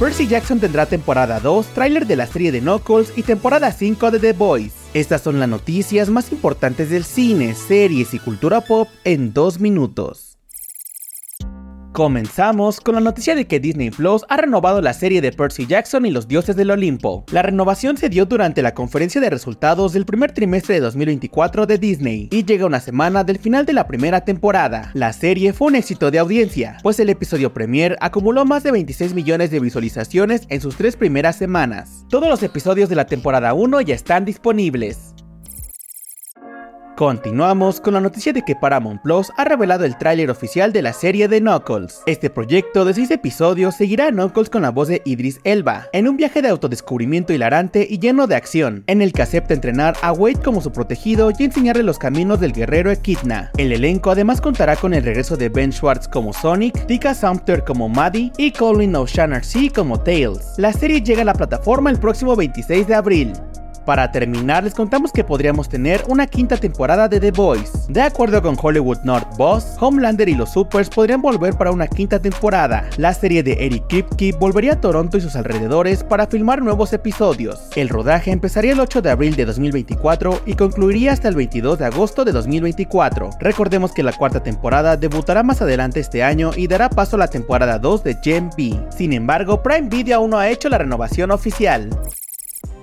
Percy Jackson tendrá temporada 2, tráiler de la serie de Knuckles y temporada 5 de The Boys. Estas son las noticias más importantes del cine, series y cultura pop en dos minutos. Comenzamos con la noticia de que Disney Plus ha renovado la serie de Percy Jackson y los dioses del Olimpo. La renovación se dio durante la conferencia de resultados del primer trimestre de 2024 de Disney y llega una semana del final de la primera temporada. La serie fue un éxito de audiencia, pues el episodio premier acumuló más de 26 millones de visualizaciones en sus tres primeras semanas. Todos los episodios de la temporada 1 ya están disponibles. Continuamos con la noticia de que Paramount Plus ha revelado el tráiler oficial de la serie de Knuckles. Este proyecto de 6 episodios seguirá a Knuckles con la voz de Idris Elba, en un viaje de autodescubrimiento hilarante y lleno de acción, en el que acepta entrenar a Wade como su protegido y enseñarle los caminos del guerrero Echidna. El elenco además contará con el regreso de Ben Schwartz como Sonic, Tika Sumpter como Maddie y Colin O'Shaughnessy como Tails. La serie llega a la plataforma el próximo 26 de abril. Para terminar, les contamos que podríamos tener una quinta temporada de The Boys. De acuerdo con Hollywood North Boss, Homelander y los Supers podrían volver para una quinta temporada. La serie de Eric Kripke volvería a Toronto y sus alrededores para filmar nuevos episodios. El rodaje empezaría el 8 de abril de 2024 y concluiría hasta el 22 de agosto de 2024. Recordemos que la cuarta temporada debutará más adelante este año y dará paso a la temporada 2 de Gen B. Sin embargo, Prime Video aún no ha hecho la renovación oficial.